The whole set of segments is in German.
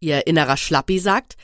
Ihr innerer Schlappi sagt,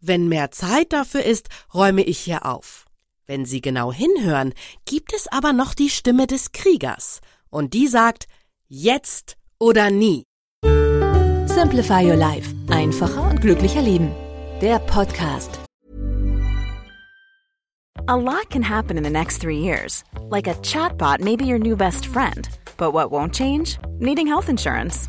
wenn mehr Zeit dafür ist, räume ich hier auf. Wenn Sie genau hinhören, gibt es aber noch die Stimme des Kriegers, und die sagt, jetzt oder nie. Simplify Your Life. Einfacher und glücklicher Leben. Der Podcast. A lot can happen in the next three years. Like a chatbot may be your new best friend. But what won't change? Needing health insurance.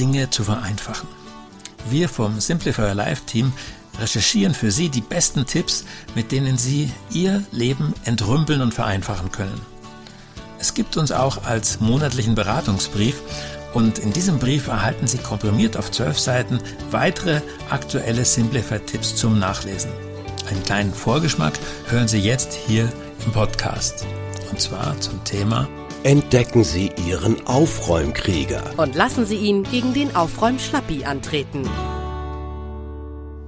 Dinge zu vereinfachen. Wir vom Simplifier Live Team recherchieren für Sie die besten Tipps, mit denen Sie Ihr Leben entrümpeln und vereinfachen können. Es gibt uns auch als monatlichen Beratungsbrief und in diesem Brief erhalten Sie komprimiert auf zwölf Seiten weitere aktuelle Simplify-Tipps zum Nachlesen. Einen kleinen Vorgeschmack hören Sie jetzt hier im Podcast. Und zwar zum Thema Entdecken Sie Ihren Aufräumkrieger. Und lassen Sie ihn gegen den Aufräumschlappi antreten.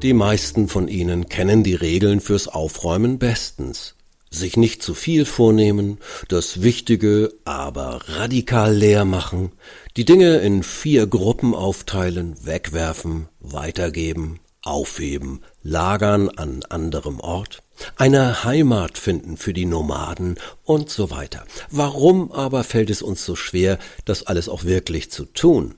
Die meisten von Ihnen kennen die Regeln fürs Aufräumen bestens. Sich nicht zu viel vornehmen, das Wichtige aber radikal leer machen, die Dinge in vier Gruppen aufteilen, wegwerfen, weitergeben, aufheben, lagern an anderem Ort, eine Heimat finden für die Nomaden und so weiter. Warum aber fällt es uns so schwer, das alles auch wirklich zu tun?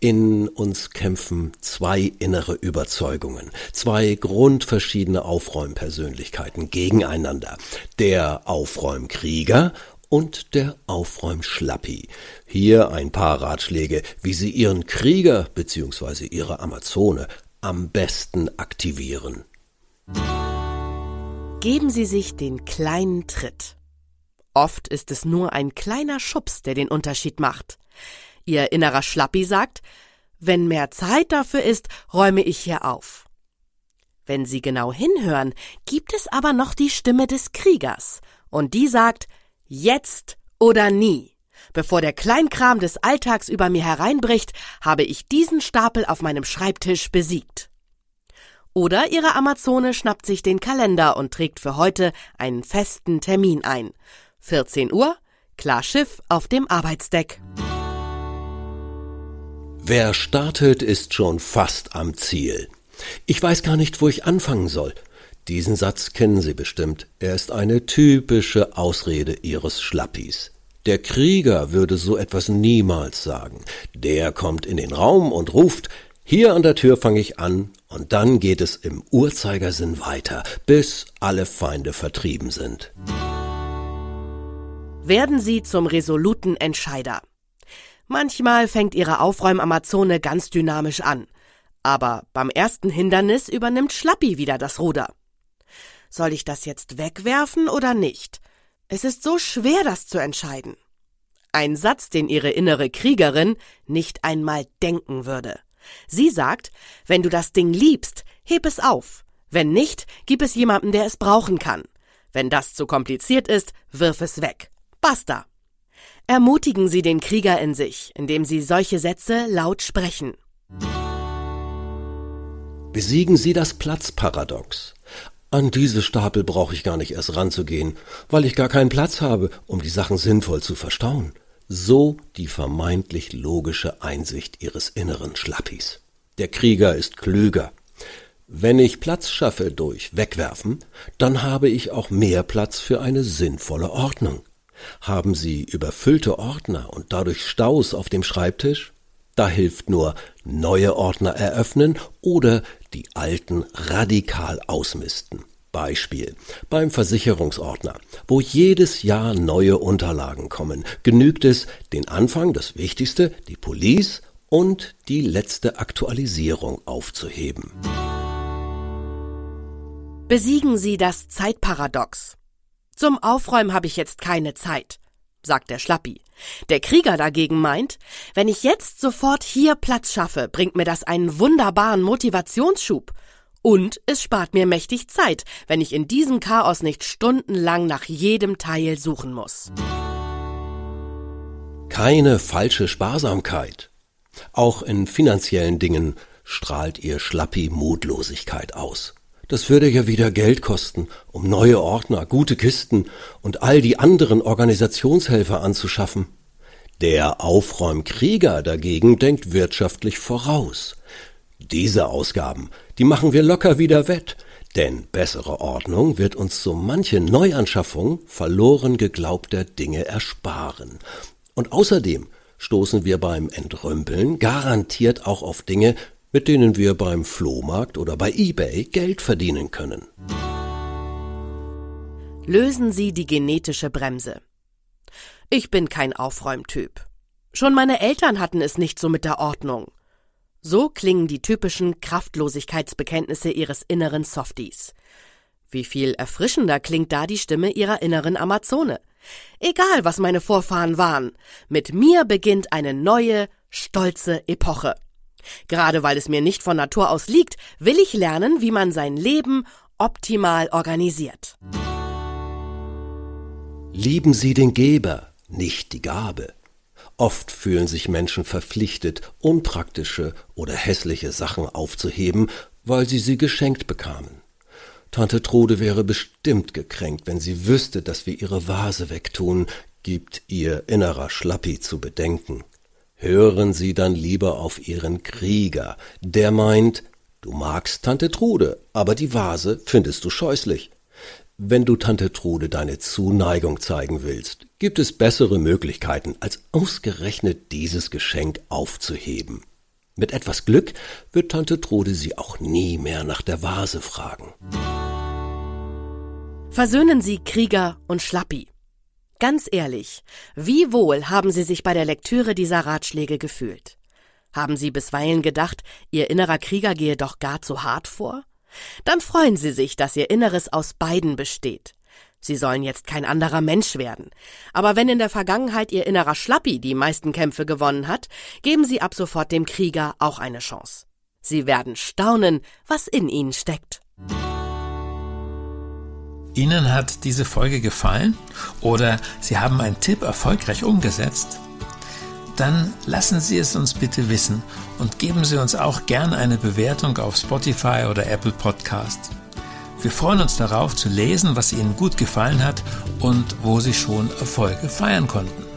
In uns kämpfen zwei innere Überzeugungen, zwei grundverschiedene Aufräumpersönlichkeiten gegeneinander. Der Aufräumkrieger und der Aufräumschlappi. Hier ein paar Ratschläge, wie Sie Ihren Krieger bzw. Ihre Amazone am besten aktivieren. Geben Sie sich den kleinen Tritt. Oft ist es nur ein kleiner Schubs, der den Unterschied macht. Ihr innerer Schlappi sagt, wenn mehr Zeit dafür ist, räume ich hier auf. Wenn Sie genau hinhören, gibt es aber noch die Stimme des Kriegers, und die sagt, jetzt oder nie. Bevor der Kleinkram des Alltags über mir hereinbricht, habe ich diesen Stapel auf meinem Schreibtisch besiegt. Oder Ihre Amazone schnappt sich den Kalender und trägt für heute einen festen Termin ein. 14 Uhr, klar Schiff auf dem Arbeitsdeck. Wer startet, ist schon fast am Ziel. Ich weiß gar nicht, wo ich anfangen soll. Diesen Satz kennen Sie bestimmt. Er ist eine typische Ausrede Ihres Schlappis. Der Krieger würde so etwas niemals sagen. Der kommt in den Raum und ruft, hier an der Tür fange ich an, und dann geht es im Uhrzeigersinn weiter, bis alle Feinde vertrieben sind. Werden Sie zum resoluten Entscheider. Manchmal fängt ihre Aufräumamazone ganz dynamisch an. Aber beim ersten Hindernis übernimmt Schlappi wieder das Ruder. Soll ich das jetzt wegwerfen oder nicht? Es ist so schwer, das zu entscheiden. Ein Satz, den ihre innere Kriegerin nicht einmal denken würde. Sie sagt, wenn du das Ding liebst, heb es auf. Wenn nicht, gib es jemandem, der es brauchen kann. Wenn das zu kompliziert ist, wirf es weg. Basta. Ermutigen Sie den Krieger in sich, indem Sie solche Sätze laut sprechen. Besiegen Sie das Platzparadox. An diese Stapel brauche ich gar nicht erst ranzugehen, weil ich gar keinen Platz habe, um die Sachen sinnvoll zu verstauen. So die vermeintlich logische Einsicht Ihres inneren Schlappis. Der Krieger ist klüger. Wenn ich Platz schaffe durch Wegwerfen, dann habe ich auch mehr Platz für eine sinnvolle Ordnung. Haben Sie überfüllte Ordner und dadurch Staus auf dem Schreibtisch? Da hilft nur neue Ordner eröffnen oder die alten radikal ausmisten. Beispiel beim Versicherungsordner, wo jedes Jahr neue Unterlagen kommen, genügt es, den Anfang, das Wichtigste, die Police und die letzte Aktualisierung aufzuheben. Besiegen Sie das Zeitparadox. Zum Aufräumen habe ich jetzt keine Zeit, sagt der Schlappi. Der Krieger dagegen meint, wenn ich jetzt sofort hier Platz schaffe, bringt mir das einen wunderbaren Motivationsschub. Und es spart mir mächtig Zeit, wenn ich in diesem Chaos nicht stundenlang nach jedem Teil suchen muss. Keine falsche Sparsamkeit. Auch in finanziellen Dingen strahlt ihr Schlappi Mutlosigkeit aus. Das würde ja wieder Geld kosten, um neue Ordner, gute Kisten und all die anderen Organisationshelfer anzuschaffen. Der Aufräumkrieger dagegen denkt wirtschaftlich voraus. Diese Ausgaben, die machen wir locker wieder wett, denn bessere Ordnung wird uns so manche Neuanschaffung verloren geglaubter Dinge ersparen. Und außerdem stoßen wir beim Entrümpeln garantiert auch auf Dinge, mit denen wir beim Flohmarkt oder bei eBay Geld verdienen können. Lösen Sie die genetische Bremse. Ich bin kein Aufräumtyp. Schon meine Eltern hatten es nicht so mit der Ordnung. So klingen die typischen Kraftlosigkeitsbekenntnisse ihres inneren Softies. Wie viel erfrischender klingt da die Stimme ihrer inneren Amazone. Egal, was meine Vorfahren waren, mit mir beginnt eine neue, stolze Epoche. Gerade weil es mir nicht von Natur aus liegt, will ich lernen, wie man sein Leben optimal organisiert. Lieben Sie den Geber, nicht die Gabe. Oft fühlen sich Menschen verpflichtet, unpraktische oder hässliche Sachen aufzuheben, weil sie sie geschenkt bekamen. Tante Trude wäre bestimmt gekränkt, wenn sie wüsste, dass wir ihre Vase wegtun, gibt ihr innerer Schlappi zu bedenken. Hören Sie dann lieber auf Ihren Krieger, der meint, du magst Tante Trude, aber die Vase findest du scheußlich. Wenn du Tante Trude deine Zuneigung zeigen willst, gibt es bessere Möglichkeiten, als ausgerechnet dieses Geschenk aufzuheben. Mit etwas Glück wird Tante Trude sie auch nie mehr nach der Vase fragen. Versöhnen Sie Krieger und Schlappi. Ganz ehrlich, wie wohl haben Sie sich bei der Lektüre dieser Ratschläge gefühlt? Haben Sie bisweilen gedacht, Ihr innerer Krieger gehe doch gar zu hart vor? Dann freuen Sie sich, dass Ihr Inneres aus beiden besteht. Sie sollen jetzt kein anderer Mensch werden. Aber wenn in der Vergangenheit Ihr innerer Schlappi die meisten Kämpfe gewonnen hat, geben Sie ab sofort dem Krieger auch eine Chance. Sie werden staunen, was in Ihnen steckt. Ihnen hat diese Folge gefallen oder Sie haben einen Tipp erfolgreich umgesetzt? Dann lassen Sie es uns bitte wissen und geben Sie uns auch gern eine Bewertung auf Spotify oder Apple Podcast. Wir freuen uns darauf zu lesen, was Ihnen gut gefallen hat und wo Sie schon Erfolge feiern konnten.